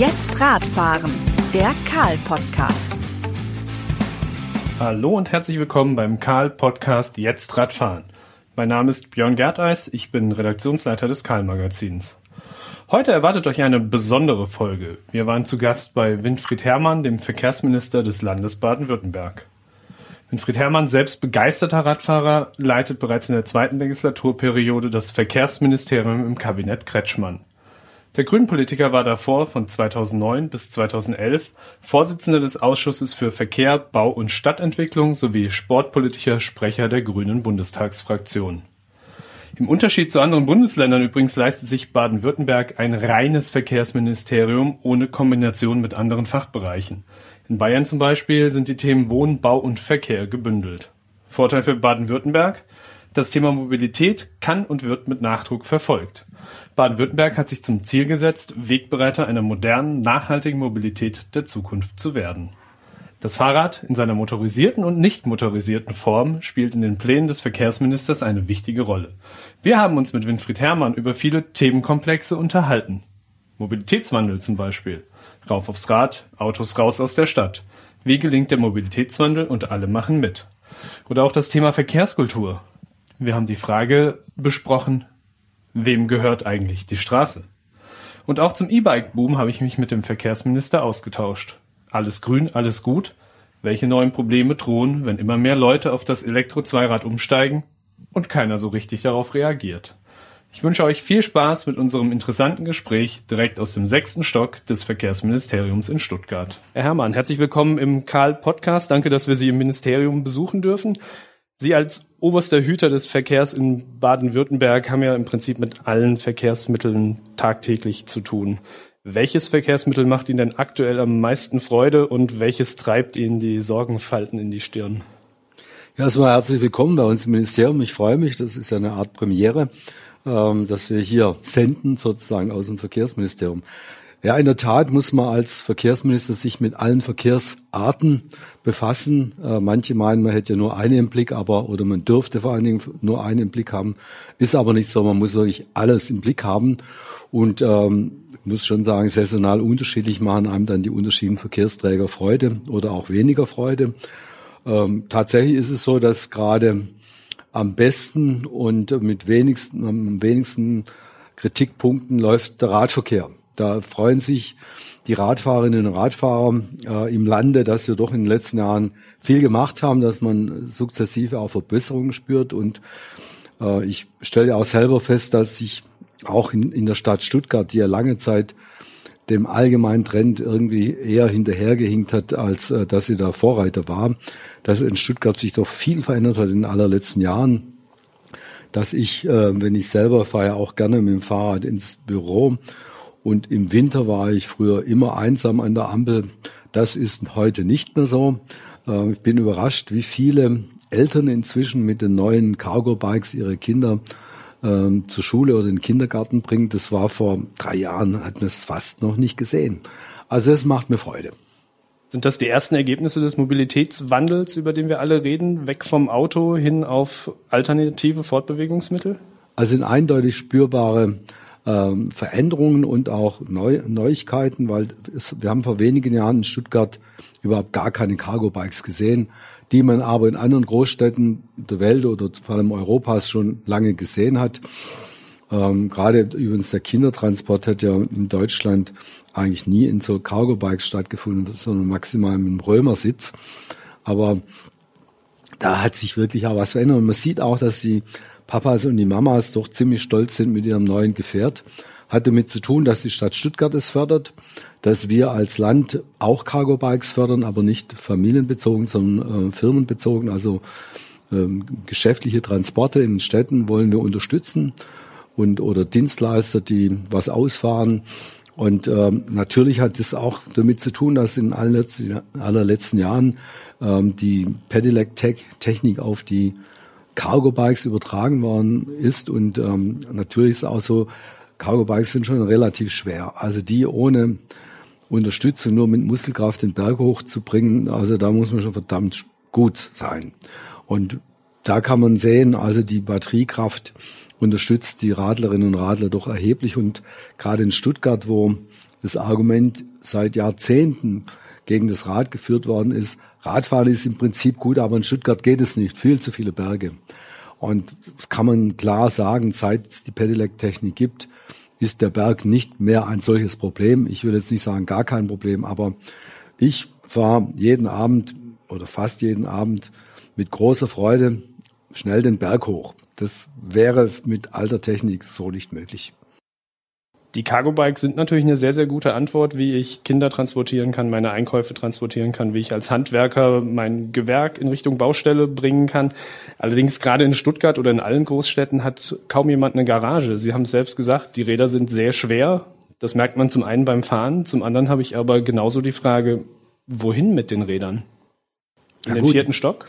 Jetzt Radfahren, der Karl-Podcast. Hallo und herzlich willkommen beim Karl-Podcast Jetzt Radfahren. Mein Name ist Björn Gerteis, ich bin Redaktionsleiter des Karl-Magazins. Heute erwartet euch eine besondere Folge. Wir waren zu Gast bei Winfried Herrmann, dem Verkehrsminister des Landes Baden-Württemberg. Winfried Herrmann, selbst begeisterter Radfahrer, leitet bereits in der zweiten Legislaturperiode das Verkehrsministerium im Kabinett Kretschmann. Der Grünpolitiker war davor von 2009 bis 2011 Vorsitzender des Ausschusses für Verkehr, Bau und Stadtentwicklung sowie sportpolitischer Sprecher der Grünen Bundestagsfraktion. Im Unterschied zu anderen Bundesländern übrigens leistet sich Baden-Württemberg ein reines Verkehrsministerium ohne Kombination mit anderen Fachbereichen. In Bayern zum Beispiel sind die Themen Wohnen, Bau und Verkehr gebündelt. Vorteil für Baden-Württemberg? Das Thema Mobilität kann und wird mit Nachdruck verfolgt. Baden-Württemberg hat sich zum Ziel gesetzt, Wegbereiter einer modernen, nachhaltigen Mobilität der Zukunft zu werden. Das Fahrrad in seiner motorisierten und nicht motorisierten Form spielt in den Plänen des Verkehrsministers eine wichtige Rolle. Wir haben uns mit Winfried Herrmann über viele Themenkomplexe unterhalten. Mobilitätswandel zum Beispiel. Rauf aufs Rad, Autos raus aus der Stadt. Wie gelingt der Mobilitätswandel und alle machen mit? Oder auch das Thema Verkehrskultur. Wir haben die Frage besprochen, wem gehört eigentlich die Straße? Und auch zum E-Bike-Boom habe ich mich mit dem Verkehrsminister ausgetauscht. Alles grün, alles gut. Welche neuen Probleme drohen, wenn immer mehr Leute auf das Elektro-Zweirad umsteigen und keiner so richtig darauf reagiert? Ich wünsche euch viel Spaß mit unserem interessanten Gespräch direkt aus dem sechsten Stock des Verkehrsministeriums in Stuttgart. Herr Herrmann, herzlich willkommen im Karl-Podcast. Danke, dass wir Sie im Ministerium besuchen dürfen. Sie als oberster Hüter des Verkehrs in Baden-Württemberg haben ja im Prinzip mit allen Verkehrsmitteln tagtäglich zu tun. Welches Verkehrsmittel macht Ihnen denn aktuell am meisten Freude und welches treibt Ihnen die Sorgenfalten in die Stirn? Ja, erstmal herzlich willkommen bei uns im Ministerium. Ich freue mich, das ist ja eine Art Premiere, ähm, dass wir hier senden, sozusagen aus dem Verkehrsministerium. Ja, in der Tat muss man als Verkehrsminister sich mit allen Verkehrsarten befassen. Äh, manche meinen, man hätte ja nur eine im Blick, aber oder man dürfte vor allen Dingen nur eine im Blick haben. Ist aber nicht so. Man muss wirklich alles im Blick haben. Und ähm, muss schon sagen, saisonal unterschiedlich machen einem dann die unterschiedlichen Verkehrsträger Freude oder auch weniger Freude. Ähm, tatsächlich ist es so, dass gerade am besten und mit wenigsten, am wenigsten Kritikpunkten läuft der Radverkehr. Da freuen sich die Radfahrerinnen und Radfahrer äh, im Lande, dass wir doch in den letzten Jahren viel gemacht haben, dass man sukzessive auch Verbesserungen spürt. Und äh, ich stelle auch selber fest, dass sich auch in, in der Stadt Stuttgart, die ja lange Zeit dem allgemeinen Trend irgendwie eher hinterhergehinkt hat, als äh, dass sie da Vorreiter war, dass in Stuttgart sich doch viel verändert hat in den allerletzten Jahren. Dass ich, äh, wenn ich selber fahre auch gerne mit dem Fahrrad ins Büro und im Winter war ich früher immer einsam an der Ampel. Das ist heute nicht mehr so. Äh, ich bin überrascht, wie viele Eltern inzwischen mit den neuen Cargo-Bikes ihre Kinder ähm, zur Schule oder in den Kindergarten bringt, das war vor drei Jahren, hat man es fast noch nicht gesehen. Also es macht mir Freude. Sind das die ersten Ergebnisse des Mobilitätswandels, über den wir alle reden, weg vom Auto hin auf alternative Fortbewegungsmittel? Also sind eindeutig spürbare ähm, Veränderungen und auch Neu Neuigkeiten, weil es, wir haben vor wenigen Jahren in Stuttgart überhaupt gar keine Cargo-Bikes gesehen die man aber in anderen Großstädten der Welt oder vor allem Europas schon lange gesehen hat. Ähm, Gerade übrigens der Kindertransport hat ja in Deutschland eigentlich nie in so Cargo-Bikes stattgefunden, sondern maximal mit einem Römersitz. Aber da hat sich wirklich auch was verändert. Und man sieht auch, dass die Papas und die Mamas doch ziemlich stolz sind mit ihrem neuen Gefährt. Hat damit zu tun, dass die Stadt Stuttgart es fördert, dass wir als Land auch Cargo Bikes fördern, aber nicht familienbezogen, sondern äh, firmenbezogen. Also ähm, geschäftliche Transporte in Städten wollen wir unterstützen und oder Dienstleister, die was ausfahren. Und ähm, natürlich hat es auch damit zu tun, dass in allerletzten, allerletzten Jahren ähm, die Pedelec-Technik auf die Cargo-Bikes übertragen worden ist. Und ähm, natürlich ist auch so, Cargo-Bikes sind schon relativ schwer. Also die ohne Unterstützung nur mit Muskelkraft den Berg hochzubringen, also da muss man schon verdammt gut sein. Und da kann man sehen, also die Batteriekraft unterstützt die Radlerinnen und Radler doch erheblich und gerade in Stuttgart, wo das Argument seit Jahrzehnten gegen das Rad geführt worden ist, Radfahren ist im Prinzip gut, aber in Stuttgart geht es nicht, viel zu viele Berge. Und das kann man klar sagen, seit es die Pedelec-Technik gibt, ist der Berg nicht mehr ein solches Problem. Ich will jetzt nicht sagen gar kein Problem, aber ich fahre jeden Abend oder fast jeden Abend mit großer Freude schnell den Berg hoch. Das wäre mit alter Technik so nicht möglich. Die Cargo Bikes sind natürlich eine sehr, sehr gute Antwort, wie ich Kinder transportieren kann, meine Einkäufe transportieren kann, wie ich als Handwerker mein Gewerk in Richtung Baustelle bringen kann. Allerdings gerade in Stuttgart oder in allen Großstädten hat kaum jemand eine Garage. Sie haben es selbst gesagt, die Räder sind sehr schwer. Das merkt man zum einen beim Fahren, zum anderen habe ich aber genauso die Frage, wohin mit den Rädern? In ja, den vierten Stock?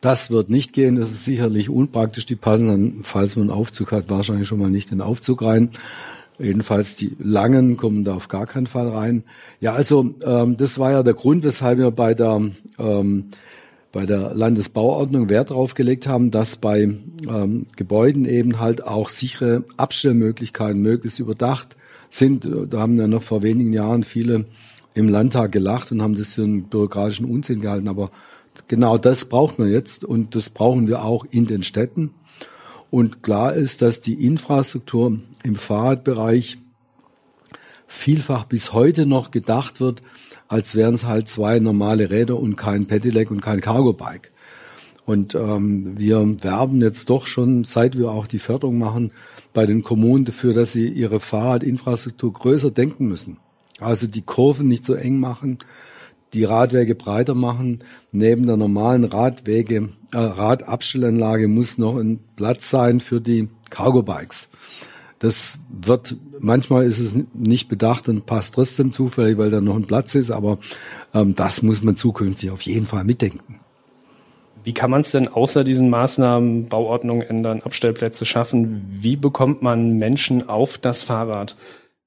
Das wird nicht gehen. Das ist sicherlich unpraktisch. Die passen dann, falls man einen Aufzug hat, wahrscheinlich schon mal nicht in den Aufzug rein. Jedenfalls die langen kommen da auf gar keinen Fall rein. Ja, also ähm, das war ja der Grund, weshalb wir bei der ähm, bei der Landesbauordnung Wert darauf gelegt haben, dass bei ähm, Gebäuden eben halt auch sichere Abstellmöglichkeiten möglichst überdacht sind. Da haben ja noch vor wenigen Jahren viele im Landtag gelacht und haben das für einen bürokratischen Unsinn gehalten. Aber genau das braucht man jetzt und das brauchen wir auch in den Städten. Und klar ist, dass die Infrastruktur im Fahrradbereich vielfach bis heute noch gedacht wird, als wären es halt zwei normale Räder und kein Pedelec und kein Cargo-Bike. Und ähm, wir werben jetzt doch schon, seit wir auch die Förderung machen, bei den Kommunen dafür, dass sie ihre Fahrradinfrastruktur größer denken müssen. Also die Kurven nicht so eng machen, die Radwege breiter machen. Neben der normalen Radwege, äh, Radabstellanlage muss noch ein Platz sein für die Cargo-Bikes. Das wird, manchmal ist es nicht bedacht und passt trotzdem zufällig, weil da noch ein Platz ist, aber ähm, das muss man zukünftig auf jeden Fall mitdenken. Wie kann man es denn außer diesen Maßnahmen, Bauordnung ändern, Abstellplätze schaffen? Wie bekommt man Menschen auf das Fahrrad?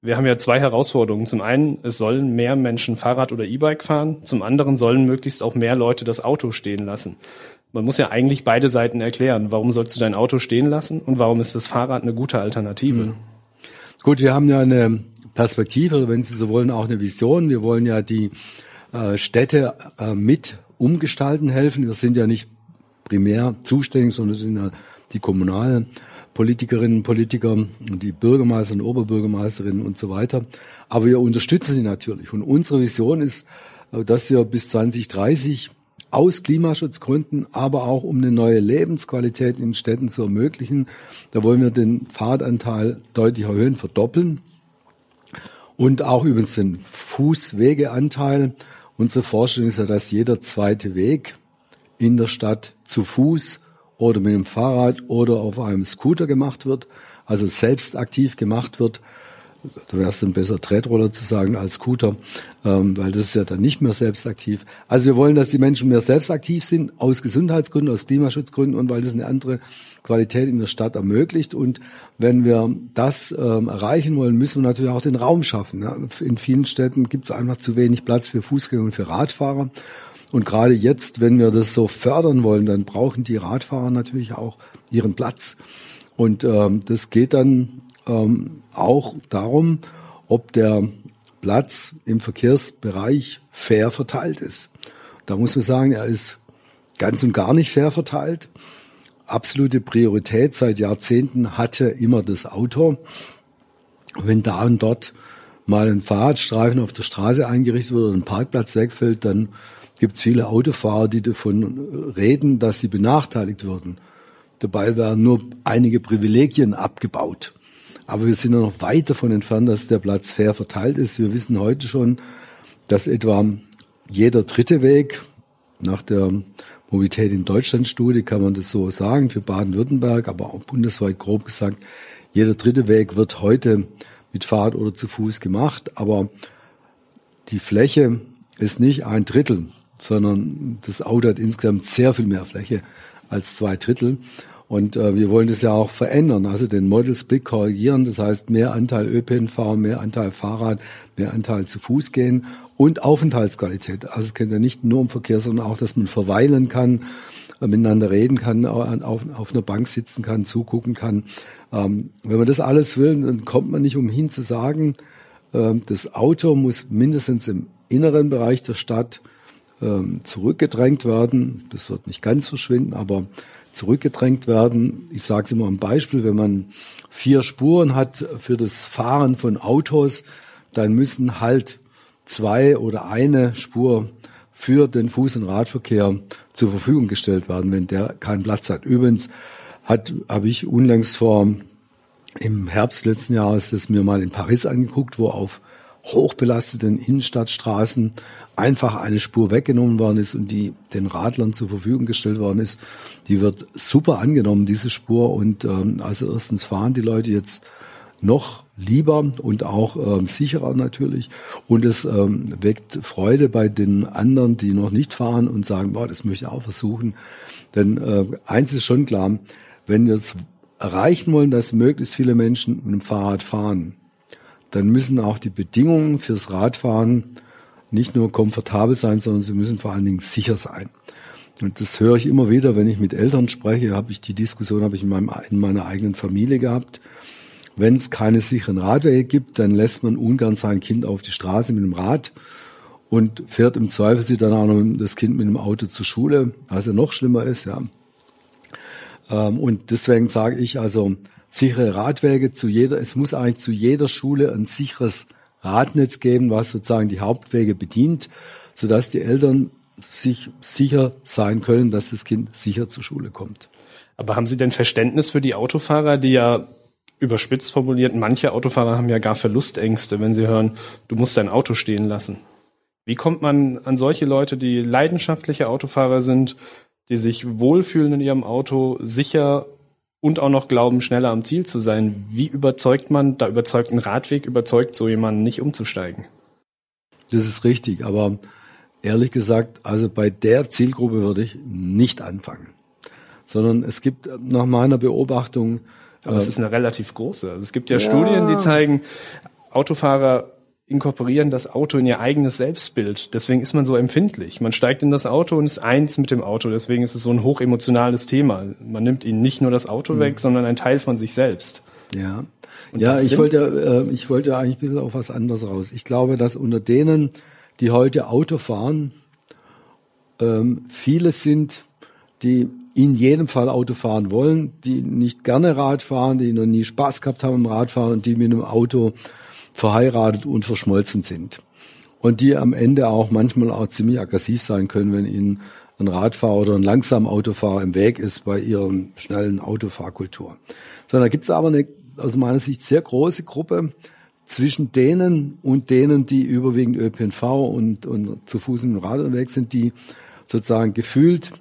Wir haben ja zwei Herausforderungen. Zum einen, es sollen mehr Menschen Fahrrad oder E-Bike fahren. Zum anderen sollen möglichst auch mehr Leute das Auto stehen lassen. Man muss ja eigentlich beide Seiten erklären. Warum sollst du dein Auto stehen lassen und warum ist das Fahrrad eine gute Alternative? Mhm. Gut, wir haben ja eine Perspektive wenn Sie so wollen, auch eine Vision. Wir wollen ja die äh, Städte äh, mit umgestalten helfen. Wir sind ja nicht primär zuständig, sondern sind ja die kommunalen Politikerinnen und Politiker, die Bürgermeister und Oberbürgermeisterinnen und so weiter. Aber wir unterstützen sie natürlich. Und unsere Vision ist, äh, dass wir bis 2030 aus Klimaschutzgründen, aber auch um eine neue Lebensqualität in Städten zu ermöglichen, da wollen wir den Fahrradanteil deutlich erhöhen, verdoppeln. Und auch übrigens den Fußwegeanteil. Unsere Vorstellung ist ja, dass jeder zweite Weg in der Stadt zu Fuß oder mit dem Fahrrad oder auf einem Scooter gemacht wird, also selbst aktiv gemacht wird. Da wäre es dann besser, Tretroller zu sagen als Scooter, ähm, weil das ist ja dann nicht mehr selbstaktiv. Also wir wollen, dass die Menschen mehr selbstaktiv sind, aus Gesundheitsgründen, aus Klimaschutzgründen und weil das eine andere Qualität in der Stadt ermöglicht. Und wenn wir das ähm, erreichen wollen, müssen wir natürlich auch den Raum schaffen. Ja. In vielen Städten gibt es einfach zu wenig Platz für Fußgänger und für Radfahrer. Und gerade jetzt, wenn wir das so fördern wollen, dann brauchen die Radfahrer natürlich auch ihren Platz. Und ähm, das geht dann ähm, auch darum, ob der Platz im Verkehrsbereich fair verteilt ist. Da muss man sagen, er ist ganz und gar nicht fair verteilt. Absolute Priorität seit Jahrzehnten hatte immer das Auto. Wenn da und dort mal ein Fahrradstreifen auf der Straße eingerichtet wird oder ein Parkplatz wegfällt, dann gibt es viele Autofahrer, die davon reden, dass sie benachteiligt würden. Dabei werden nur einige Privilegien abgebaut. Aber wir sind noch weit davon entfernt, dass der Platz fair verteilt ist. Wir wissen heute schon, dass etwa jeder dritte Weg nach der Mobilität in Deutschland Studie kann man das so sagen für Baden-Württemberg, aber auch bundesweit grob gesagt, jeder dritte Weg wird heute mit Fahrrad oder zu Fuß gemacht, aber die Fläche ist nicht ein Drittel sondern das Auto hat insgesamt sehr viel mehr Fläche als zwei Drittel. Und äh, wir wollen das ja auch verändern, also den Model Split korrigieren. Das heißt, mehr Anteil ÖPNV, mehr Anteil Fahrrad, mehr Anteil zu Fuß gehen und Aufenthaltsqualität. Also es geht ja nicht nur um Verkehr, sondern auch, dass man verweilen kann, äh, miteinander reden kann, auf, auf einer Bank sitzen kann, zugucken kann. Ähm, wenn man das alles will, dann kommt man nicht umhin zu sagen, Ähm, das Auto muss mindestens im inneren Bereich der Stadt zurückgedrängt werden. Das wird nicht ganz verschwinden, aber zurückgedrängt werden. Ich sage es immer am Beispiel, wenn man vier Spuren hat für das Fahren von Autos, dann müssen halt zwei oder eine Spur für den Fuß- und Radverkehr zur Verfügung gestellt werden, wenn der keinen Platz hat. Übrigens hat habe ich unlängst vor im Herbst letzten Jahres das mir mal in Paris angeguckt, wo auf hochbelasteten Innenstadtstraßen einfach eine Spur weggenommen worden ist und die den Radlern zur Verfügung gestellt worden ist. Die wird super angenommen, diese Spur. Und ähm, also erstens fahren die Leute jetzt noch lieber und auch ähm, sicherer natürlich. Und es ähm, weckt Freude bei den anderen, die noch nicht fahren und sagen, boah, das möchte ich auch versuchen. Denn äh, eins ist schon klar, wenn wir es erreichen wollen, dass möglichst viele Menschen mit dem Fahrrad fahren, dann müssen auch die Bedingungen fürs Radfahren nicht nur komfortabel sein, sondern sie müssen vor allen Dingen sicher sein. Und das höre ich immer wieder, wenn ich mit Eltern spreche, habe ich die Diskussion habe ich in, meinem, in meiner eigenen Familie gehabt. Wenn es keine sicheren Radwege gibt, dann lässt man ungern sein Kind auf die Straße mit dem Rad und fährt im Zweifel sie dann auch noch das Kind mit dem Auto zur Schule, was ja noch schlimmer ist, ja. Ähm, und deswegen sage ich also, sichere Radwege zu jeder, es muss eigentlich zu jeder Schule ein sicheres Radnetz geben, was sozusagen die Hauptwege bedient, sodass die Eltern sich sicher sein können, dass das Kind sicher zur Schule kommt. Aber haben Sie denn Verständnis für die Autofahrer, die ja überspitzt formuliert, manche Autofahrer haben ja gar Verlustängste, wenn sie hören, du musst dein Auto stehen lassen. Wie kommt man an solche Leute, die leidenschaftliche Autofahrer sind, die sich wohlfühlen in ihrem Auto, sicher und auch noch glauben, schneller am Ziel zu sein. Wie überzeugt man, da überzeugt ein Radweg, überzeugt so jemanden nicht umzusteigen? Das ist richtig, aber ehrlich gesagt, also bei der Zielgruppe würde ich nicht anfangen. Sondern es gibt nach meiner Beobachtung. Aber äh, es ist eine relativ große. Also es gibt ja, ja Studien, die zeigen, Autofahrer inkorporieren das Auto in ihr eigenes Selbstbild. Deswegen ist man so empfindlich. Man steigt in das Auto und ist eins mit dem Auto. Deswegen ist es so ein hochemotionales Thema. Man nimmt ihnen nicht nur das Auto mhm. weg, sondern ein Teil von sich selbst. Ja. Und ja, ich wollte, äh, ich wollte eigentlich ein bisschen auf was anderes raus. Ich glaube, dass unter denen, die heute Auto fahren, ähm, viele sind, die in jedem Fall Auto fahren wollen, die nicht gerne Rad fahren, die noch nie Spaß gehabt haben im Radfahren und die mit einem Auto verheiratet und verschmolzen sind. Und die am Ende auch manchmal auch ziemlich aggressiv sein können, wenn ihnen ein Radfahrer oder ein langsamer Autofahrer im Weg ist bei ihrem schnellen Autofahrkultur. Sondern da gibt es aber eine aus meiner Sicht sehr große Gruppe zwischen denen und denen, die überwiegend ÖPNV und, und zu Fuß und Rad unterwegs sind, die sozusagen gefühlt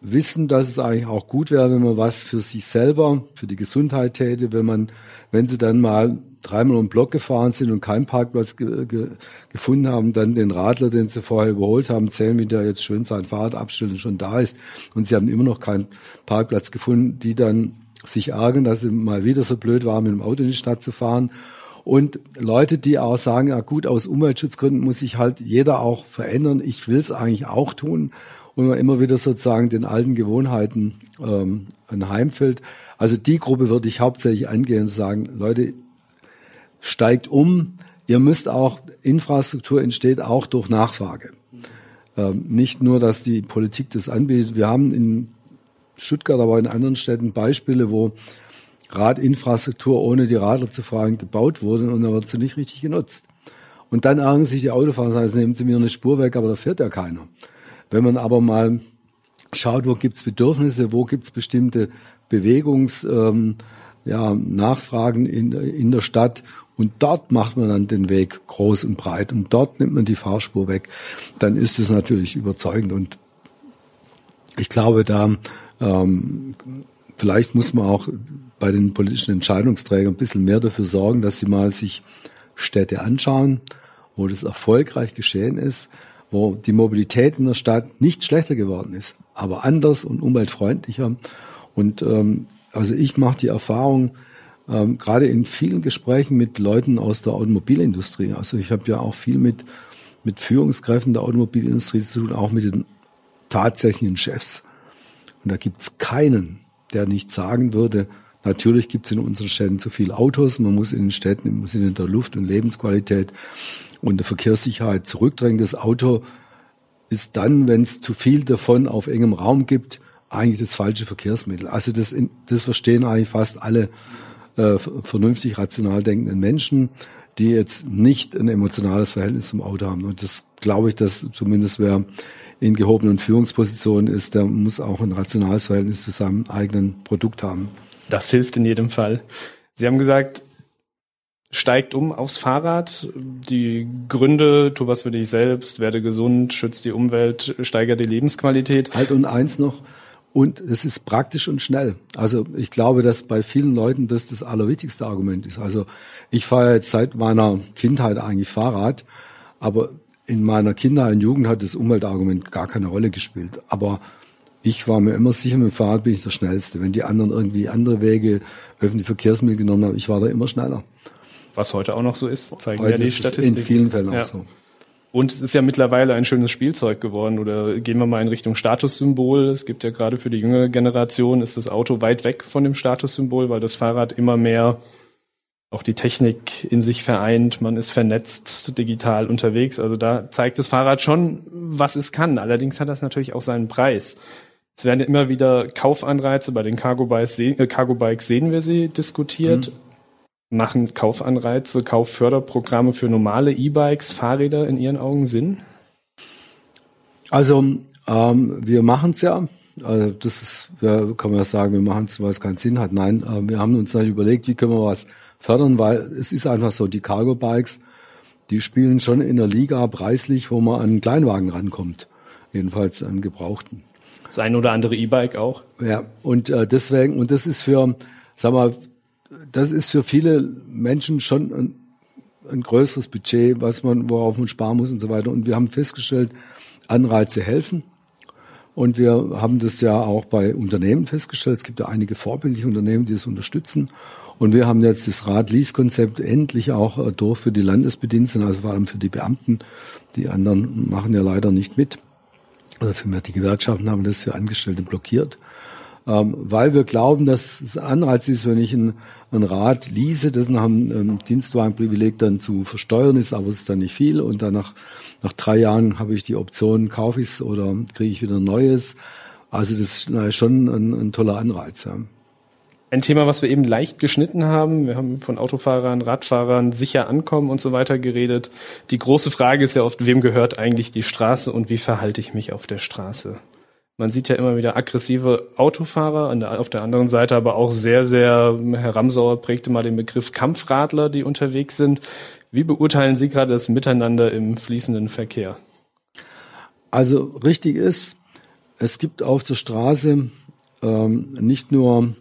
wissen, dass es eigentlich auch gut wäre, wenn man was für sich selber, für die Gesundheit täte, wenn man, wenn sie dann mal dreimal um Block gefahren sind und keinen Parkplatz ge ge gefunden haben, dann den Radler, den sie vorher überholt haben, zählen, wie der jetzt schön sein Fahrrad abstellt und schon da ist. Und sie haben immer noch keinen Parkplatz gefunden, die dann sich ärgern, dass sie mal wieder so blöd waren, mit dem Auto in die Stadt zu fahren. Und Leute, die auch sagen, ja gut, aus Umweltschutzgründen muss sich halt jeder auch verändern. Ich will es eigentlich auch tun. Und man immer wieder sozusagen den alten Gewohnheiten ähm, anheimfällt. Also die Gruppe würde ich hauptsächlich angehen und sagen, Leute, steigt um. Ihr müsst auch, Infrastruktur entsteht auch durch Nachfrage. Ähm, nicht nur, dass die Politik das anbietet. Wir haben in Stuttgart, aber in anderen Städten Beispiele, wo Radinfrastruktur ohne die Radler zu fragen gebaut wurde und dann wird sie nicht richtig genutzt. Und dann ärgern sich die Autofahrer, sagen, jetzt nehmen sie mir eine Spur weg, aber da fährt ja keiner. Wenn man aber mal schaut, wo gibt's Bedürfnisse, wo gibt's bestimmte Bewegungs, ähm, ja, Nachfragen in, in der Stadt und dort macht man dann den Weg groß und breit und dort nimmt man die Fahrspur weg, dann ist es natürlich überzeugend und ich glaube, da ähm, vielleicht muss man auch bei den politischen Entscheidungsträgern ein bisschen mehr dafür sorgen, dass sie mal sich Städte anschauen, wo das erfolgreich geschehen ist, wo die Mobilität in der Stadt nicht schlechter geworden ist, aber anders und umweltfreundlicher. Und ähm, also ich mache die Erfahrung, ähm, gerade in vielen Gesprächen mit Leuten aus der Automobilindustrie. Also ich habe ja auch viel mit, mit Führungskräften der Automobilindustrie zu tun, auch mit den tatsächlichen Chefs. Und da gibt's keinen, der nicht sagen würde, Natürlich gibt es in unseren Städten zu viele Autos. Man muss in den Städten im Sinne der Luft- und Lebensqualität und der Verkehrssicherheit zurückdrängen. Das Auto ist dann, wenn es zu viel davon auf engem Raum gibt, eigentlich das falsche Verkehrsmittel. Also das, das verstehen eigentlich fast alle äh, vernünftig rational denkenden Menschen, die jetzt nicht ein emotionales Verhältnis zum Auto haben. Und das glaube ich, dass zumindest wer in gehobenen Führungspositionen ist, der muss auch ein rationales Verhältnis zu seinem eigenen Produkt haben. Das hilft in jedem Fall. Sie haben gesagt, steigt um aufs Fahrrad. Die Gründe, tu was für dich selbst, werde gesund, schützt die Umwelt, steigert die Lebensqualität. Halt und eins noch. Und es ist praktisch und schnell. Also ich glaube, dass bei vielen Leuten das das allerwichtigste Argument ist. Also ich fahre jetzt seit meiner Kindheit eigentlich Fahrrad, aber in meiner Kindheit und Jugend hat das Umweltargument gar keine Rolle gespielt. Aber ich war mir immer sicher, mit dem Fahrrad bin ich der Schnellste. Wenn die anderen irgendwie andere Wege, öffentliche Verkehrsmittel genommen haben, ich war da immer schneller. Was heute auch noch so ist, zeigen heute ja die Statistiken. In vielen Fällen ja. auch so. Und es ist ja mittlerweile ein schönes Spielzeug geworden. Oder gehen wir mal in Richtung Statussymbol. Es gibt ja gerade für die jüngere Generation ist das Auto weit weg von dem Statussymbol, weil das Fahrrad immer mehr auch die Technik in sich vereint. Man ist vernetzt, digital unterwegs. Also da zeigt das Fahrrad schon, was es kann. Allerdings hat das natürlich auch seinen Preis. Es werden immer wieder Kaufanreize bei den Cargo Bikes, äh, Cargo Bikes sehen wir sie diskutiert. Mhm. Machen Kaufanreize, Kaufförderprogramme für normale E-Bikes, Fahrräder in Ihren Augen Sinn? Also ähm, wir machen es ja. Also das ist, ja, kann man ja sagen, wir machen es, weil es keinen Sinn hat. Nein, äh, wir haben uns dann überlegt, wie können wir was fördern, weil es ist einfach so, die Cargo Bikes, die spielen schon in der Liga preislich, wo man an einen Kleinwagen rankommt. Jedenfalls an Gebrauchten. Das ein oder andere E-Bike auch. Ja, und äh, deswegen, und das ist für, sag mal, das ist für viele Menschen schon ein, ein größeres Budget, was man, worauf man sparen muss und so weiter. Und wir haben festgestellt, Anreize helfen. Und wir haben das ja auch bei Unternehmen festgestellt. Es gibt ja einige vorbildliche Unternehmen, die es unterstützen. Und wir haben jetzt das Rad-Lease-Konzept endlich auch äh, durch für die Landesbediensteten, also vor allem für die Beamten. Die anderen machen ja leider nicht mit oder vielmehr die Gewerkschaften haben das für Angestellte blockiert, weil wir glauben, dass es Anreiz ist, wenn ich ein, Rad lease, das nach einem ähm, Dienstwagenprivileg dann zu versteuern ist, aber es ist dann nicht viel und dann nach, nach drei Jahren habe ich die Option, kaufe ich es oder kriege ich wieder ein neues. Also das ist schon ein, ein toller Anreiz. Ja. Ein Thema, was wir eben leicht geschnitten haben. Wir haben von Autofahrern, Radfahrern sicher ankommen und so weiter geredet. Die große Frage ist ja oft, wem gehört eigentlich die Straße und wie verhalte ich mich auf der Straße? Man sieht ja immer wieder aggressive Autofahrer, auf der anderen Seite aber auch sehr, sehr, Herr Ramsauer prägte mal den Begriff Kampfradler, die unterwegs sind. Wie beurteilen Sie gerade das Miteinander im fließenden Verkehr? Also richtig ist, es gibt auf der Straße ähm, nicht nur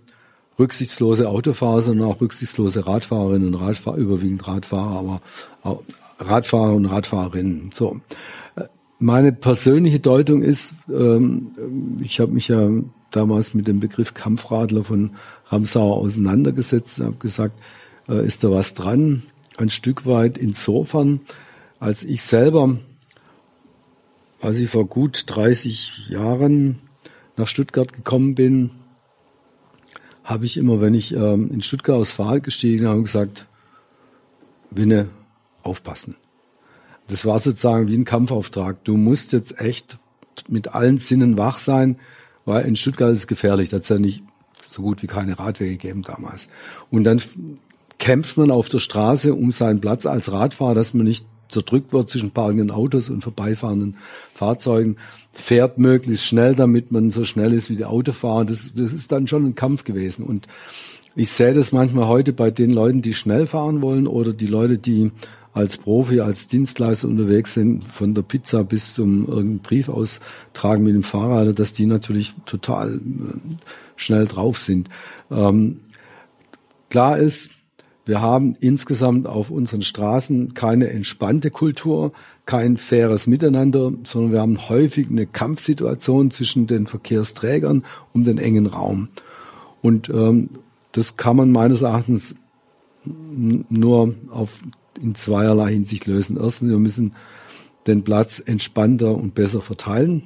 rücksichtslose Autofahrer, sondern auch rücksichtslose Radfahrerinnen und Radfahrer, überwiegend Radfahrer, aber Radfahrer und Radfahrerinnen. So. Meine persönliche Deutung ist, ähm, ich habe mich ja damals mit dem Begriff Kampfradler von Ramsauer auseinandergesetzt und habe gesagt, äh, ist da was dran? Ein Stück weit insofern, als ich selber, als ich vor gut 30 Jahren nach Stuttgart gekommen bin, habe ich immer, wenn ich ähm, in Stuttgart aus Fahrrad gestiegen habe, gesagt, Winne, aufpassen. Das war sozusagen wie ein Kampfauftrag. Du musst jetzt echt mit allen Sinnen wach sein, weil in Stuttgart ist es gefährlich. Da hat es ja nicht so gut wie keine Radwege gegeben damals. Und dann kämpft man auf der Straße um seinen Platz als Radfahrer, dass man nicht zerdrückt wird zwischen parkenden Autos und vorbeifahrenden Fahrzeugen, fährt möglichst schnell, damit man so schnell ist wie die Autofahrer. Das, das ist dann schon ein Kampf gewesen. Und ich sehe das manchmal heute bei den Leuten, die schnell fahren wollen oder die Leute, die als Profi, als Dienstleister unterwegs sind, von der Pizza bis zum irgendeinen Brief austragen mit dem Fahrrad, dass die natürlich total äh, schnell drauf sind. Ähm, klar ist, wir haben insgesamt auf unseren Straßen keine entspannte Kultur, kein faires Miteinander, sondern wir haben häufig eine Kampfsituation zwischen den Verkehrsträgern um den engen Raum. Und ähm, das kann man meines Erachtens nur auf, in zweierlei Hinsicht lösen. Erstens, wir müssen den Platz entspannter und besser verteilen.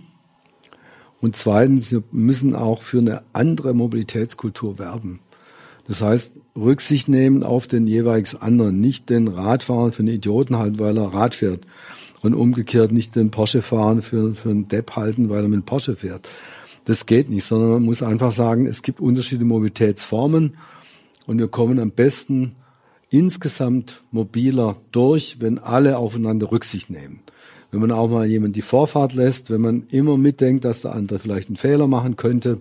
Und zweitens, wir müssen auch für eine andere Mobilitätskultur werben. Das heißt, Rücksicht nehmen auf den jeweils anderen, nicht den Radfahrer für einen Idioten halten, weil er Rad fährt. Und umgekehrt nicht den Porsche fahren für, für einen Depp halten, weil er mit Porsche fährt. Das geht nicht, sondern man muss einfach sagen, es gibt unterschiedliche Mobilitätsformen und wir kommen am besten insgesamt mobiler durch, wenn alle aufeinander Rücksicht nehmen. Wenn man auch mal jemand die Vorfahrt lässt, wenn man immer mitdenkt, dass der andere vielleicht einen Fehler machen könnte.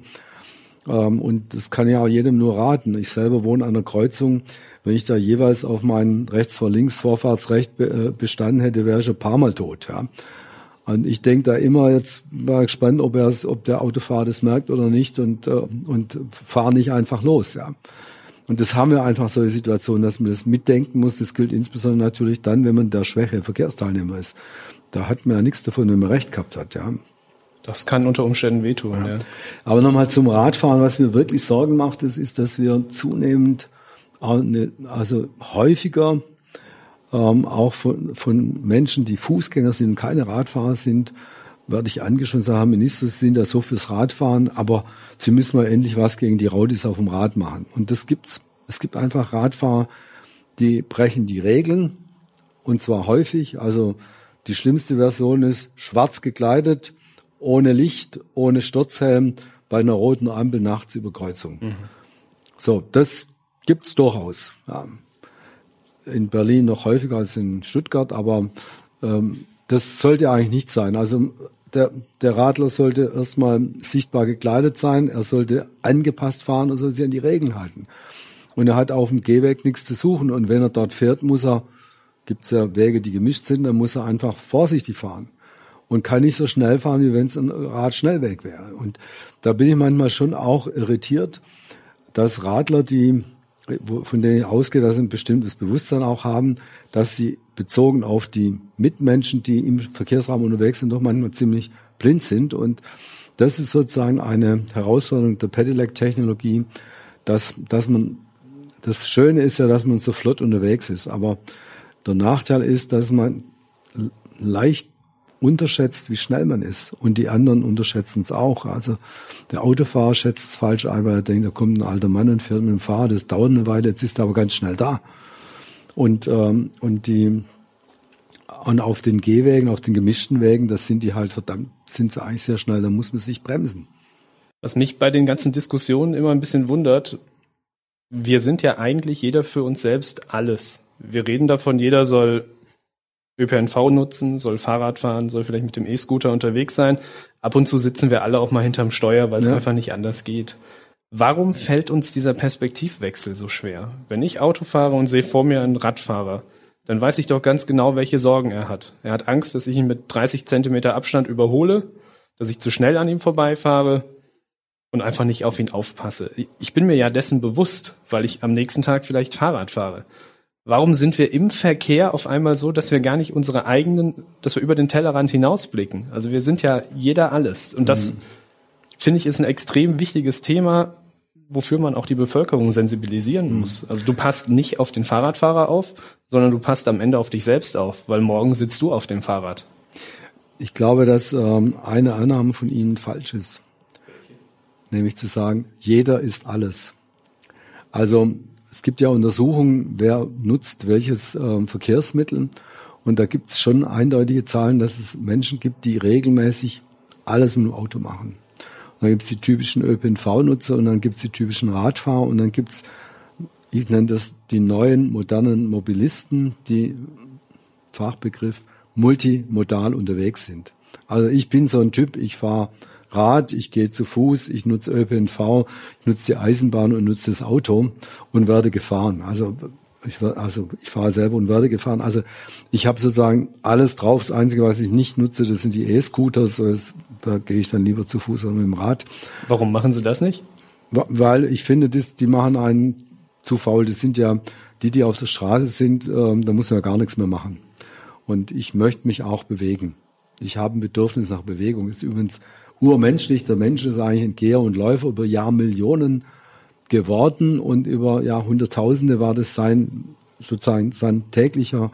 Ähm, und das kann ja auch jedem nur raten. Ich selber wohne an einer Kreuzung. Wenn ich da jeweils auf mein rechts vor links Vorfahrtsrecht äh, bestanden hätte, wäre ich ein paar Mal tot. Ja. Und ich denke da immer jetzt mal gespannt, ob, ob der Autofahrer das merkt oder nicht und, äh, und fahre nicht einfach los. Ja. Und das haben wir einfach solche Situationen, dass man das mitdenken muss. Das gilt insbesondere natürlich dann, wenn man der schwäche Verkehrsteilnehmer ist. Da hat man ja nichts davon, wenn man recht gehabt hat. Ja. Das kann unter Umständen wehtun. Ja. Ja. Aber nochmal zum Radfahren. Was mir wirklich Sorgen macht, ist, ist dass wir zunehmend, also häufiger ähm, auch von, von Menschen, die Fußgänger sind und keine Radfahrer sind, werde ich angeschaut sagen, Minister, Sie sind da so fürs Radfahren, aber Sie müssen mal endlich was gegen die Raudis auf dem Rad machen. Und das gibt's. Es gibt einfach Radfahrer, die brechen die Regeln und zwar häufig. Also die schlimmste Version ist schwarz gekleidet, ohne Licht, ohne Sturzhelm, bei einer roten Ampel nachts über Kreuzung. Mhm. So, das gibt's durchaus. Ja in Berlin noch häufiger als in Stuttgart, aber ähm, das sollte eigentlich nicht sein. Also der, der Radler sollte erstmal sichtbar gekleidet sein, er sollte angepasst fahren und soll sich an die Regeln halten. Und er hat auf dem Gehweg nichts zu suchen. Und wenn er dort fährt, muss er, gibt es ja Wege, die gemischt sind, dann muss er einfach vorsichtig fahren. Und kann nicht so schnell fahren, wie wenn es ein Radschnellweg wäre. Und da bin ich manchmal schon auch irritiert, dass Radler, die von denen ich ausgehe, dass sie ein bestimmtes Bewusstsein auch haben, dass sie bezogen auf die Mitmenschen, die im Verkehrsraum unterwegs sind, doch manchmal ziemlich blind sind. Und das ist sozusagen eine Herausforderung der Pedelec-Technologie, dass, dass man, das Schöne ist ja, dass man so flott unterwegs ist. Aber der Nachteil ist, dass man leicht unterschätzt, wie schnell man ist. Und die anderen unterschätzen es auch. Also der Autofahrer schätzt es falsch ein, weil er denkt, da kommt ein alter Mann und fährt mit dem Fahrrad, das dauert eine Weile, jetzt ist er aber ganz schnell da. Und, ähm, und die und auf den Gehwegen, auf den gemischten Wegen, das sind die halt verdammt, sind sie eigentlich sehr schnell, da muss man sich bremsen. Was mich bei den ganzen Diskussionen immer ein bisschen wundert, wir sind ja eigentlich jeder für uns selbst alles. Wir reden davon, jeder soll ÖPNV nutzen, soll Fahrrad fahren, soll vielleicht mit dem E-Scooter unterwegs sein. Ab und zu sitzen wir alle auch mal hinterm Steuer, weil es ja. einfach nicht anders geht. Warum fällt uns dieser Perspektivwechsel so schwer? Wenn ich Auto fahre und sehe vor mir einen Radfahrer, dann weiß ich doch ganz genau, welche Sorgen er hat. Er hat Angst, dass ich ihn mit 30 Zentimeter Abstand überhole, dass ich zu schnell an ihm vorbeifahre und einfach nicht auf ihn aufpasse. Ich bin mir ja dessen bewusst, weil ich am nächsten Tag vielleicht Fahrrad fahre warum sind wir im Verkehr auf einmal so, dass wir gar nicht unsere eigenen, dass wir über den Tellerrand hinausblicken? Also wir sind ja jeder alles. Und das, mhm. finde ich, ist ein extrem wichtiges Thema, wofür man auch die Bevölkerung sensibilisieren mhm. muss. Also du passt nicht auf den Fahrradfahrer auf, sondern du passt am Ende auf dich selbst auf, weil morgen sitzt du auf dem Fahrrad. Ich glaube, dass ähm, eine Annahme von Ihnen falsch ist. Nämlich zu sagen, jeder ist alles. Also es gibt ja Untersuchungen, wer nutzt welches äh, Verkehrsmittel. Und da gibt es schon eindeutige Zahlen, dass es Menschen gibt, die regelmäßig alles mit dem Auto machen. Und dann gibt es die typischen ÖPNV-Nutzer und dann gibt es die typischen Radfahrer und dann gibt es, ich nenne das die neuen modernen Mobilisten, die Fachbegriff multimodal unterwegs sind. Also ich bin so ein Typ, ich fahre Rad, ich gehe zu Fuß, ich nutze ÖPNV, ich nutze die Eisenbahn und nutze das Auto und werde gefahren. Also ich, also ich fahre selber und werde gefahren. Also ich habe sozusagen alles drauf. Das Einzige, was ich nicht nutze, das sind die E-Scooters. Da gehe ich dann lieber zu Fuß oder mit dem Rad. Warum machen Sie das nicht? Weil ich finde, das, die machen einen zu faul. Das sind ja die, die auf der Straße sind, ähm, da muss man ja gar nichts mehr machen. Und ich möchte mich auch bewegen. Ich habe ein Bedürfnis nach Bewegung. Ist übrigens urmenschlich. Der Mensch ist eigentlich ein Geher und Läufer über Jahrmillionen geworden und über Jahrhunderttausende war das sein sozusagen sein täglicher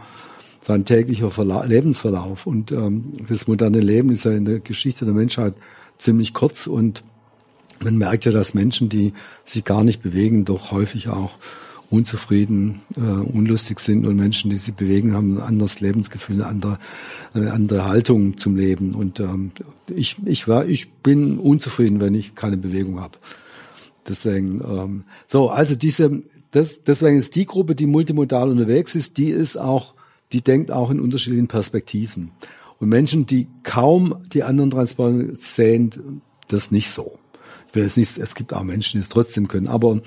sein täglicher Verla Lebensverlauf. Und ähm, das moderne Leben ist ja in der Geschichte der Menschheit ziemlich kurz und man merkt ja, dass Menschen, die sich gar nicht bewegen, doch häufig auch unzufrieden, äh, unlustig sind und Menschen, die sich bewegen, haben ein anderes Lebensgefühl, eine andere, eine andere Haltung zum Leben. Und ähm, ich, ich war, ich bin unzufrieden, wenn ich keine Bewegung habe. Deswegen, ähm, so, also diese, das, deswegen ist die Gruppe, die multimodal unterwegs ist, die ist auch, die denkt auch in unterschiedlichen Perspektiven. Und Menschen, die kaum die anderen Transporte sehen, das nicht so. Ich will es nicht, es gibt auch Menschen, die es trotzdem können, aber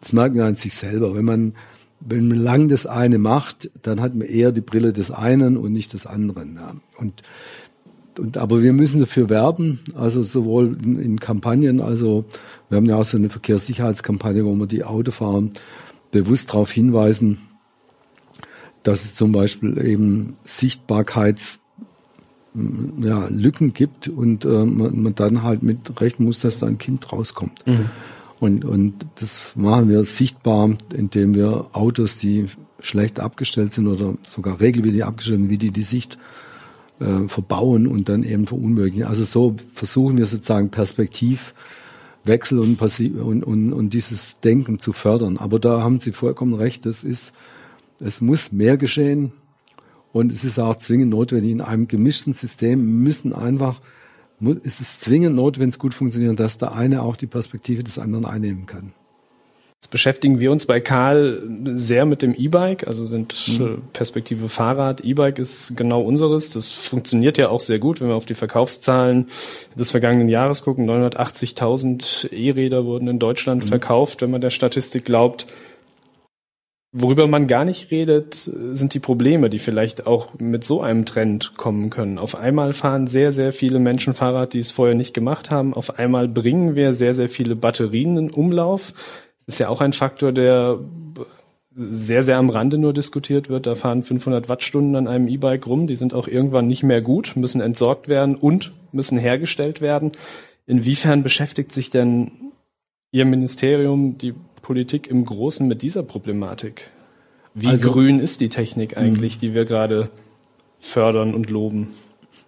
das merkt man an sich selber. Wenn man, wenn man lang das eine macht, dann hat man eher die Brille des einen und nicht des anderen. Ja. Und, und, aber wir müssen dafür werben, also sowohl in, in Kampagnen, also wir haben ja auch so eine Verkehrssicherheitskampagne, wo wir die Autofahrer bewusst darauf hinweisen, dass es zum Beispiel eben Sichtbarkeits ja, Lücken gibt und äh, man, man dann halt mit rechnen muss, dass da ein Kind rauskommt. Mhm. Und, und das machen wir sichtbar, indem wir Autos, die schlecht abgestellt sind oder sogar regelwidrig abgestellt sind, wie die die Sicht äh, verbauen und dann eben verunmöglichen. Also so versuchen wir sozusagen Perspektivwechsel und, und, und, und dieses Denken zu fördern. Aber da haben Sie vollkommen recht, das ist, es muss mehr geschehen und es ist auch zwingend notwendig. In einem gemischten System müssen einfach ist es zwingend notwendig, wenn es gut funktioniert, dass der eine auch die Perspektive des anderen einnehmen kann. Jetzt beschäftigen wir uns bei Karl sehr mit dem E-Bike, also sind mhm. Äh, Perspektive Fahrrad. E-Bike ist genau unseres. Das funktioniert ja auch sehr gut, wenn wir auf die Verkaufszahlen des vergangenen Jahres gucken. 980.000 E-Räder wurden in Deutschland mhm. verkauft, wenn man der Statistik glaubt. Worüber man gar nicht redet, sind die Probleme, die vielleicht auch mit so einem Trend kommen können. Auf einmal fahren sehr, sehr viele Menschen Fahrrad, die es vorher nicht gemacht haben. Auf einmal bringen wir sehr, sehr viele Batterien in Umlauf. Das ist ja auch ein Faktor, der sehr, sehr am Rande nur diskutiert wird. Da fahren 500 Wattstunden an einem E-Bike rum. Die sind auch irgendwann nicht mehr gut, müssen entsorgt werden und müssen hergestellt werden. Inwiefern beschäftigt sich denn Ihr Ministerium, die Politik im Großen mit dieser Problematik? Wie also, grün ist die Technik eigentlich, hm. die wir gerade fördern und loben?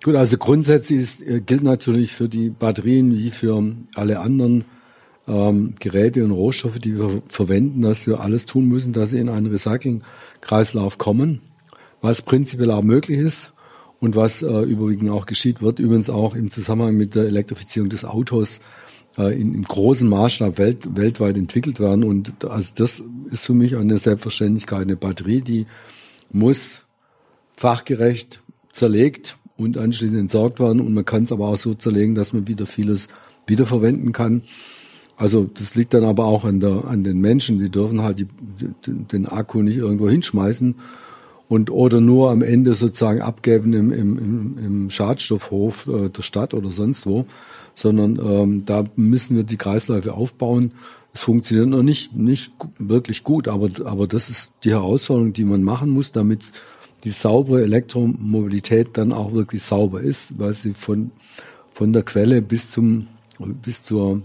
Gut, also grundsätzlich ist, äh, gilt natürlich für die Batterien wie für alle anderen ähm, Geräte und Rohstoffe, die wir verwenden, dass wir alles tun müssen, dass sie in einen Recyclingkreislauf kommen, was prinzipiell auch möglich ist und was äh, überwiegend auch geschieht, wird übrigens auch im Zusammenhang mit der Elektrifizierung des Autos in, im großen Maßstab welt, weltweit entwickelt werden. Und also das ist für mich eine Selbstverständlichkeit. Eine Batterie, die muss fachgerecht zerlegt und anschließend entsorgt werden. Und man kann es aber auch so zerlegen, dass man wieder vieles wiederverwenden kann. Also das liegt dann aber auch an, der, an den Menschen. Die dürfen halt die, den Akku nicht irgendwo hinschmeißen und oder nur am Ende sozusagen abgeben im, im, im, im Schadstoffhof äh, der Stadt oder sonst wo, sondern ähm, da müssen wir die Kreisläufe aufbauen. Es funktioniert noch nicht, nicht wirklich gut, aber, aber das ist die Herausforderung, die man machen muss, damit die saubere Elektromobilität dann auch wirklich sauber ist, weil sie von, von der Quelle bis zum, bis zur,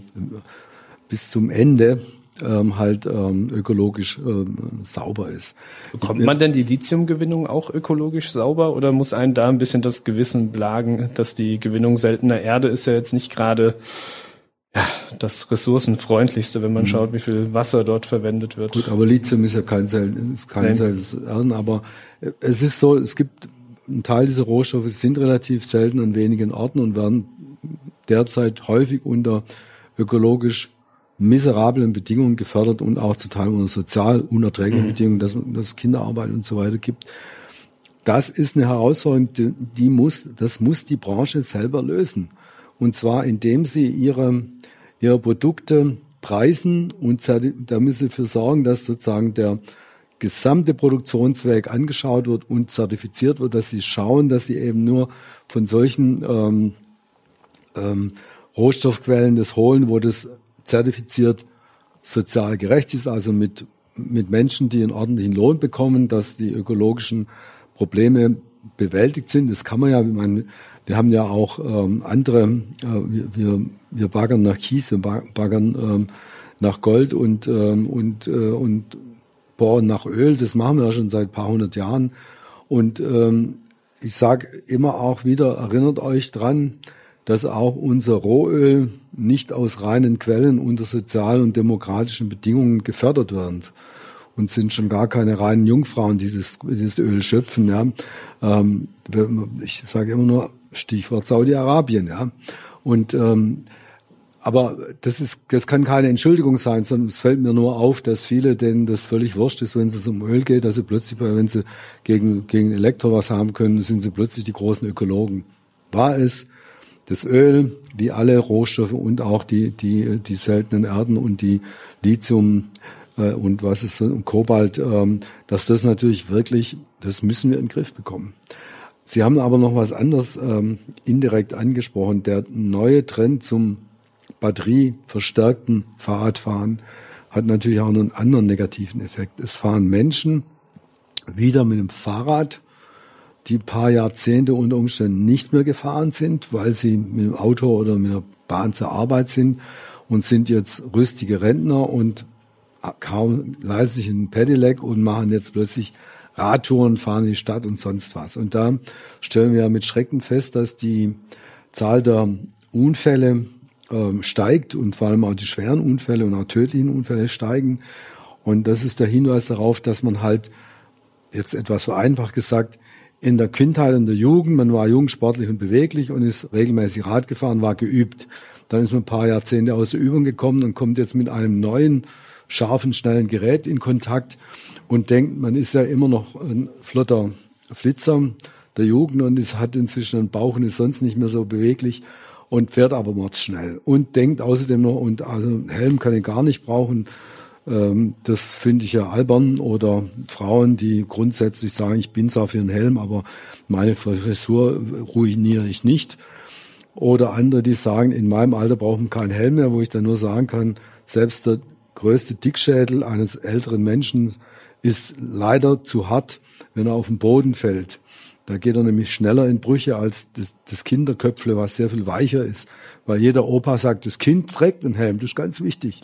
bis zum Ende ähm, halt ähm, ökologisch ähm, sauber ist. Bekommt man denn die Lithiumgewinnung auch ökologisch sauber oder muss einen da ein bisschen das Gewissen blagen, dass die Gewinnung seltener Erde ist ja jetzt nicht gerade ja, das ressourcenfreundlichste, wenn man mhm. schaut, wie viel Wasser dort verwendet wird. Gut, aber Lithium ist ja kein, ist kein seltenes Erden, aber es ist so, es gibt ein Teil dieser Rohstoffe sind relativ selten an wenigen Orten und werden derzeit häufig unter ökologisch miserablen Bedingungen gefördert und auch zu Teilen unter sozial unerträglichen mhm. Bedingungen, dass, dass es Kinderarbeit und so weiter gibt. Das ist eine Herausforderung, die, die muss, das muss die Branche selber lösen. Und zwar indem sie ihre, ihre Produkte preisen und da müssen sie dafür sorgen, dass sozusagen der gesamte Produktionsweg angeschaut wird und zertifiziert wird, dass sie schauen, dass sie eben nur von solchen ähm, ähm, Rohstoffquellen das holen, wo das zertifiziert sozial gerecht ist, also mit, mit Menschen, die einen ordentlichen Lohn bekommen, dass die ökologischen Probleme bewältigt sind. Das kann man ja, ich meine, wir haben ja auch ähm, andere, äh, wir, wir baggern nach Kies, wir baggern ähm, nach Gold und, ähm, und, äh, und bohren nach Öl. Das machen wir ja schon seit paar hundert Jahren. Und ähm, ich sage immer auch wieder, erinnert euch dran, dass auch unser Rohöl nicht aus reinen Quellen unter sozialen und demokratischen Bedingungen gefördert wird. Und sind schon gar keine reinen Jungfrauen, die dieses, dieses Öl schöpfen. Ja. Ähm, ich sage immer nur Stichwort Saudi-Arabien. Ja. Und ähm, aber das ist, das kann keine Entschuldigung sein, sondern es fällt mir nur auf, dass viele denen das völlig wurscht ist, wenn es um Öl geht, dass sie plötzlich, wenn sie gegen, gegen Elektro was haben können, sind sie plötzlich die großen Ökologen. War es das Öl, wie alle Rohstoffe und auch die, die, die seltenen Erden und die Lithium äh, und was ist so, Kobalt, ähm, dass das natürlich wirklich, das müssen wir in den Griff bekommen. Sie haben aber noch was anderes ähm, indirekt angesprochen. Der neue Trend zum batterieverstärkten Fahrradfahren hat natürlich auch einen anderen negativen Effekt. Es fahren Menschen wieder mit dem Fahrrad, die paar Jahrzehnte unter Umständen nicht mehr gefahren sind, weil sie mit dem Auto oder mit der Bahn zur Arbeit sind und sind jetzt rüstige Rentner und kaum leisten sich ein Pedelec und machen jetzt plötzlich Radtouren, fahren in die Stadt und sonst was. Und da stellen wir mit Schrecken fest, dass die Zahl der Unfälle ähm, steigt und vor allem auch die schweren Unfälle und auch tödlichen Unfälle steigen. Und das ist der Hinweis darauf, dass man halt jetzt etwas so einfach gesagt in der Kindheit, in der Jugend, man war jung, sportlich und beweglich und ist regelmäßig Rad gefahren, war geübt. Dann ist man ein paar Jahrzehnte aus der Übung gekommen und kommt jetzt mit einem neuen, scharfen, schnellen Gerät in Kontakt und denkt, man ist ja immer noch ein flotter Flitzer der Jugend und es hat inzwischen einen Bauch und ist sonst nicht mehr so beweglich und fährt aber mordsschnell und denkt außerdem noch, und also Helm kann ich gar nicht brauchen. Ähm, das finde ich ja albern. Oder Frauen, die grundsätzlich sagen, ich bin zwar für einen Helm, aber meine Frisur ruiniere ich nicht. Oder andere, die sagen, in meinem Alter brauchen keinen Helm mehr, wo ich dann nur sagen kann, selbst der größte Dickschädel eines älteren Menschen ist leider zu hart, wenn er auf den Boden fällt. Da geht er nämlich schneller in Brüche als das, das Kinderköpfle, was sehr viel weicher ist. Weil jeder Opa sagt, das Kind trägt einen Helm, das ist ganz wichtig.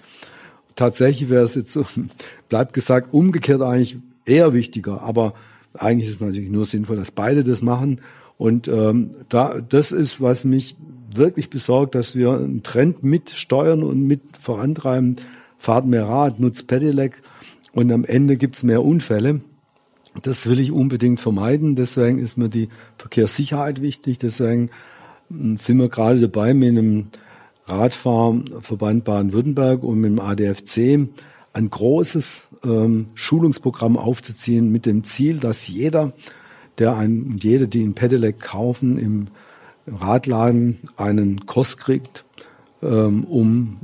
Tatsächlich wäre es jetzt bleibt gesagt, umgekehrt eigentlich eher wichtiger. Aber eigentlich ist es natürlich nur sinnvoll, dass beide das machen. Und ähm, da, das ist, was mich wirklich besorgt, dass wir einen Trend mitsteuern und mit vorantreiben. Fahrt mehr Rad, nutzt Pedelec und am Ende gibt's mehr Unfälle. Das will ich unbedingt vermeiden. Deswegen ist mir die Verkehrssicherheit wichtig. Deswegen hm, sind wir gerade dabei, mit einem Radfahrverband Baden-Württemberg und mit dem ADFC ein großes ähm, Schulungsprogramm aufzuziehen mit dem Ziel, dass jeder, der ein, und jede, die ein Pedelec kaufen, im Radladen einen Kurs kriegt, ähm, um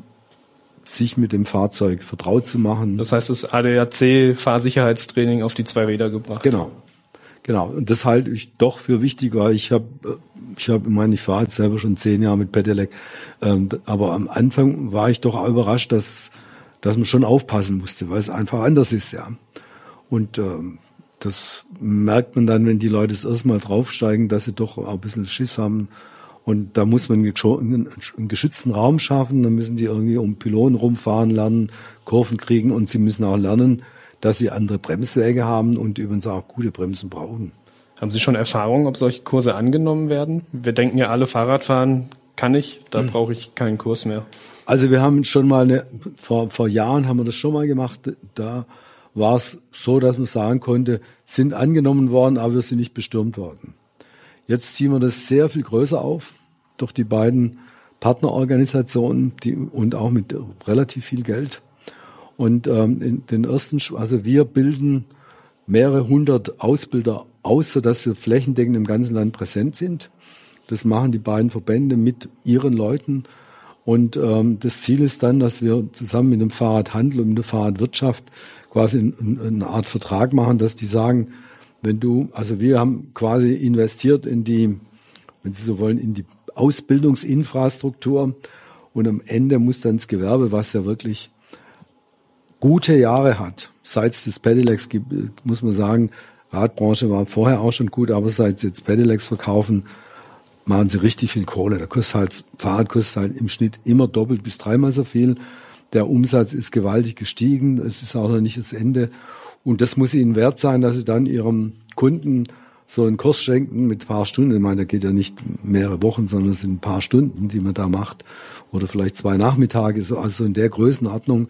sich mit dem Fahrzeug vertraut zu machen. Das heißt, das ADAC-Fahrsicherheitstraining auf die zwei Räder gebracht. Genau. Genau. Und das halte ich doch für wichtiger. Ich habe, ich habe, ich meine, ich fahre jetzt selber schon zehn Jahre mit Pedelec. Ähm, aber am Anfang war ich doch überrascht, dass, dass man schon aufpassen musste, weil es einfach anders ist, ja. Und ähm, das merkt man dann, wenn die Leute das erstmal draufsteigen, dass sie doch auch ein bisschen Schiss haben und da muss man einen geschützten Raum schaffen, dann müssen die irgendwie um Pylonen rumfahren lernen, Kurven kriegen und sie müssen auch lernen, dass sie andere Bremswege haben und übrigens auch gute Bremsen brauchen. Haben Sie schon Erfahrung, ob solche Kurse angenommen werden? Wir denken ja alle, Fahrradfahren kann ich, da hm. brauche ich keinen Kurs mehr. Also wir haben schon mal, eine, vor, vor Jahren haben wir das schon mal gemacht, da war es so, dass man sagen konnte, sind angenommen worden, aber wir sind nicht bestürmt worden. Jetzt ziehen wir das sehr viel größer auf durch die beiden Partnerorganisationen die, und auch mit relativ viel Geld. Und ähm, in den ersten, also wir bilden mehrere hundert Ausbilder aus, sodass wir flächendeckend im ganzen Land präsent sind. Das machen die beiden Verbände mit ihren Leuten. Und ähm, das Ziel ist dann, dass wir zusammen mit dem Fahrradhandel und mit der Fahrradwirtschaft quasi eine, eine Art Vertrag machen, dass die sagen, wenn du, also wir haben quasi investiert in die, wenn Sie so wollen, in die Ausbildungsinfrastruktur und am Ende muss dann das Gewerbe, was ja wirklich gute Jahre hat, seit es das Pedelecs gibt, muss man sagen, Radbranche war vorher auch schon gut, aber seit sie jetzt Pedelecs verkaufen, machen sie richtig viel Kohle. Der kostet halt, Fahrrad kostet halt im Schnitt immer doppelt bis dreimal so viel. Der Umsatz ist gewaltig gestiegen. Es ist auch noch nicht das Ende. Und das muss ihnen wert sein, dass sie dann ihrem Kunden so einen Kurs schenken mit ein paar Stunden. Ich meine, der geht ja nicht mehrere Wochen, sondern es sind ein paar Stunden, die man da macht. Oder vielleicht zwei Nachmittage, so, also in der Größenordnung.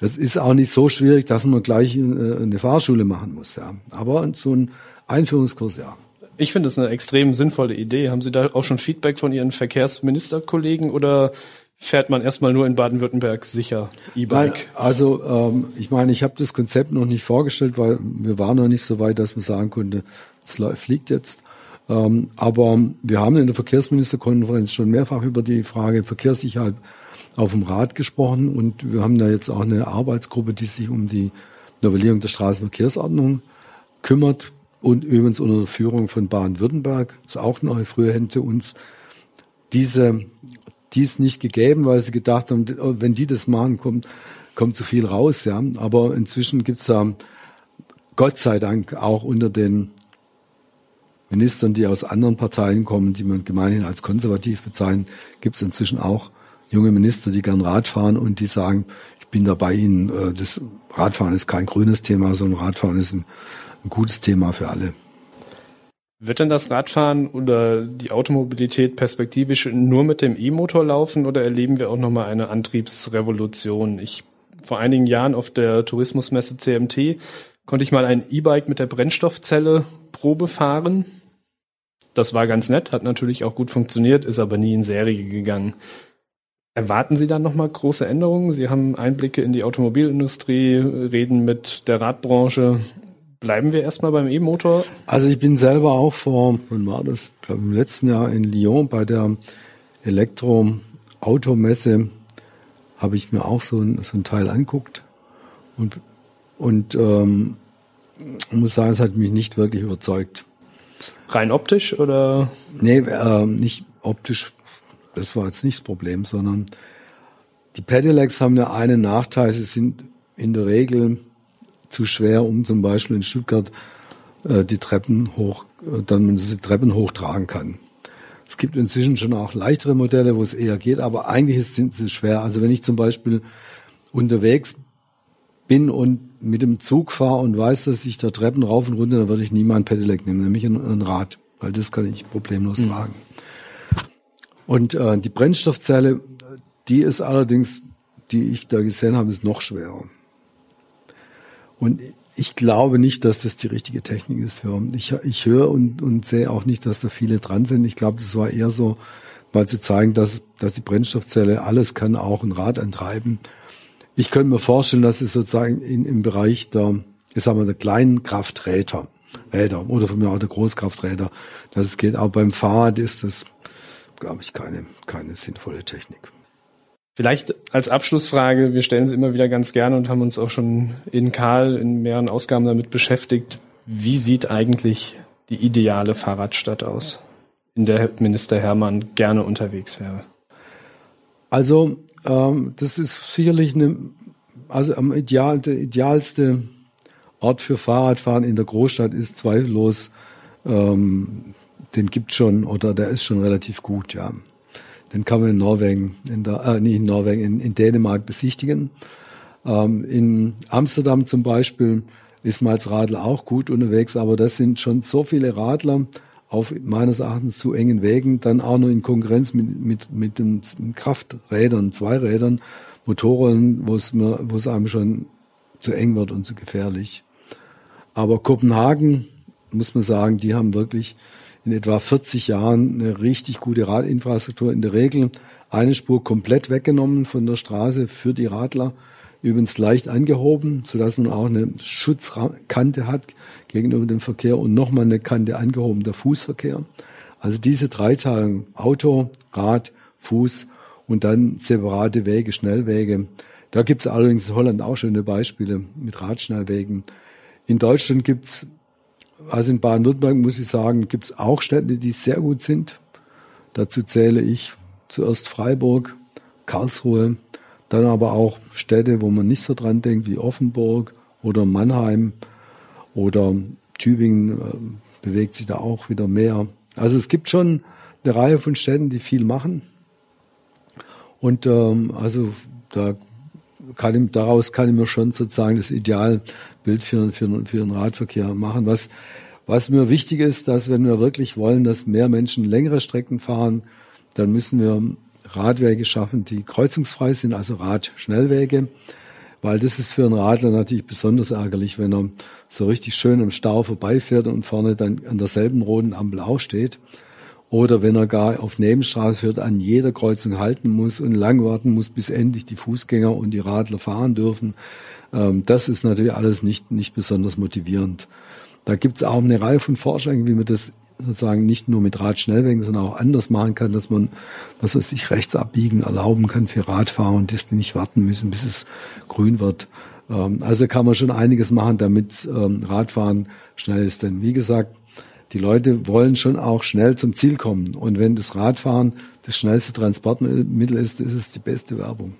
Das ist auch nicht so schwierig, dass man gleich äh, eine Fahrschule machen muss. Ja. Aber so ein Einführungskurs, ja. Ich finde das eine extrem sinnvolle Idee. Haben Sie da auch schon Feedback von Ihren Verkehrsministerkollegen oder fährt man erstmal nur in Baden-Württemberg sicher E-Bike? Also ähm, ich meine, ich habe das Konzept noch nicht vorgestellt, weil wir waren noch nicht so weit, dass man sagen konnte, es fliegt jetzt. Ähm, aber wir haben in der Verkehrsministerkonferenz schon mehrfach über die Frage Verkehrssicherheit auf dem Rad gesprochen und wir haben da jetzt auch eine Arbeitsgruppe, die sich um die Novellierung der Straßenverkehrsordnung kümmert und übrigens unter der Führung von Baden-Württemberg, ist auch neu, früher hätten sie uns diese, dies nicht gegeben, weil sie gedacht haben, wenn die das machen, kommt, kommt zu viel raus, ja. Aber inzwischen gibt's da Gott sei Dank auch unter den Ministern, die aus anderen Parteien kommen, die man gemeinhin als konservativ bezeichnet, gibt es inzwischen auch junge Minister, die gern Rad fahren und die sagen, ich bin da bei Ihnen, äh, das Radfahren ist kein grünes Thema, sondern Radfahren ist ein, ein gutes Thema für alle. Wird denn das Radfahren oder die Automobilität perspektivisch nur mit dem E-Motor laufen oder erleben wir auch nochmal eine Antriebsrevolution? Ich vor einigen Jahren auf der Tourismusmesse CMT konnte ich mal ein E-Bike mit der Brennstoffzelle Probe fahren. Das war ganz nett, hat natürlich auch gut funktioniert, ist aber nie in Serie gegangen. Erwarten Sie dann nochmal große Änderungen? Sie haben Einblicke in die Automobilindustrie, reden mit der Radbranche. Bleiben wir erstmal beim E-Motor? Also ich bin selber auch vor, wann war das? Ich glaube im letzten Jahr in Lyon bei der Elektroautomesse habe ich mir auch so ein, so ein Teil anguckt und, und ähm, muss sagen, es hat mich nicht wirklich überzeugt. Rein optisch oder? Nee, äh, nicht optisch. Das war jetzt nicht das Problem, sondern die Pedelecs haben ja einen Nachteil. Sie sind in der Regel zu schwer, um zum Beispiel in Stuttgart äh, die Treppen hoch, äh, dann man die Treppen hochtragen kann. Es gibt inzwischen schon auch leichtere Modelle, wo es eher geht, aber eigentlich sind sie schwer. Also wenn ich zum Beispiel unterwegs bin und mit dem Zug fahre und weiß, dass ich da Treppen rauf und runter, dann würde ich nie mal ein Pedelec nehmen, nämlich ein, ein Rad, weil das kann ich problemlos mhm. Und äh, die Brennstoffzelle, die ist allerdings, die ich da gesehen habe, ist noch schwerer. Und ich glaube nicht, dass das die richtige Technik ist für. Ich, ich höre und, und sehe auch nicht, dass da viele dran sind. Ich glaube, das war eher so, mal zu zeigen, dass, dass die Brennstoffzelle alles kann, auch ein Rad antreiben. Ich könnte mir vorstellen, dass es sozusagen in, im Bereich der, ich sag mal, der kleinen Krafträder, Räder oder von mir auch der Großkrafträder, dass es geht. Aber beim Fahrrad ist das, glaube ich, keine, keine sinnvolle Technik. Vielleicht als Abschlussfrage, wir stellen sie immer wieder ganz gerne und haben uns auch schon in Karl in mehreren Ausgaben damit beschäftigt. Wie sieht eigentlich die ideale Fahrradstadt aus, in der Minister Hermann gerne unterwegs wäre? Also ähm, das ist sicherlich eine, also am ideal, der idealste Ort für Fahrradfahren in der Großstadt ist zweifellos, ähm, den gibt schon oder der ist schon relativ gut, ja. Den kann man in Norwegen, in der, äh, nicht in Norwegen, in, in Dänemark besichtigen. Ähm, in Amsterdam zum Beispiel ist man als Radler auch gut unterwegs, aber das sind schon so viele Radler, auf meines Erachtens zu engen Wegen, dann auch noch in Konkurrenz mit, mit, mit den Krafträdern, Zweirädern, Motoren, wo es, wo es einem schon zu eng wird und zu gefährlich. Aber Kopenhagen, muss man sagen, die haben wirklich in etwa 40 Jahren eine richtig gute Radinfrastruktur. In der Regel eine Spur komplett weggenommen von der Straße für die Radler übrigens leicht angehoben, sodass man auch eine Schutzkante hat gegenüber dem Verkehr und nochmal eine Kante angehoben, der Fußverkehr. Also diese Dreiteilung, Auto, Rad, Fuß und dann separate Wege, Schnellwege. Da gibt es allerdings in Holland auch schöne Beispiele mit Radschnellwegen. In Deutschland gibt's, also in Baden-Württemberg muss ich sagen, gibt's auch Städte, die sehr gut sind. Dazu zähle ich zuerst Freiburg, Karlsruhe, dann aber auch Städte, wo man nicht so dran denkt, wie Offenburg oder Mannheim oder Tübingen äh, bewegt sich da auch wieder mehr. Also es gibt schon eine Reihe von Städten, die viel machen. Und ähm, also da kann ich, daraus kann ich mir schon sozusagen das Idealbild für, für, für den Radverkehr machen. Was, Was mir wichtig ist, dass wenn wir wirklich wollen, dass mehr Menschen längere Strecken fahren, dann müssen wir Radwege schaffen, die kreuzungsfrei sind, also Radschnellwege. Weil das ist für einen Radler natürlich besonders ärgerlich, wenn er so richtig schön im Stau vorbeifährt und vorne dann an derselben roten Ampel auch steht. Oder wenn er gar auf Nebenstraße fährt, an jeder Kreuzung halten muss und lang warten muss, bis endlich die Fußgänger und die Radler fahren dürfen. Ähm, das ist natürlich alles nicht, nicht besonders motivierend. Da gibt es auch eine Reihe von Vorschlägen, wie man das sozusagen nicht nur mit Radschnellwegen, sondern auch anders machen kann, dass man, was weiß ich, rechts abbiegen erlauben kann für Radfahrer und dass die nicht warten müssen, bis es grün wird. Ähm, also kann man schon einiges machen, damit ähm, Radfahren schnell ist. Denn wie gesagt, die Leute wollen schon auch schnell zum Ziel kommen. Und wenn das Radfahren das schnellste Transportmittel ist, ist es die beste Werbung.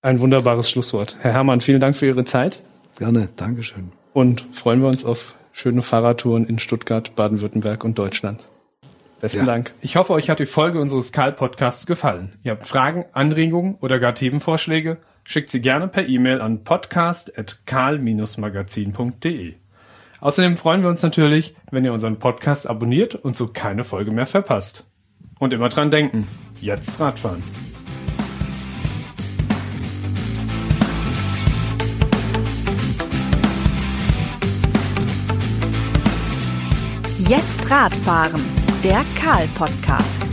Ein wunderbares Schlusswort. Herr Herrmann, vielen Dank für Ihre Zeit. Gerne, Dankeschön. Und freuen wir uns auf schöne Fahrradtouren in Stuttgart, Baden-Württemberg und Deutschland. Besten ja. Dank. Ich hoffe, euch hat die Folge unseres Karl-Podcasts gefallen. Ihr habt Fragen, Anregungen oder gar Themenvorschläge? Schickt sie gerne per E-Mail an podcast.karl-magazin.de. Außerdem freuen wir uns natürlich, wenn ihr unseren Podcast abonniert und so keine Folge mehr verpasst. Und immer dran denken, jetzt Radfahren. Jetzt Radfahren, der Karl-Podcast.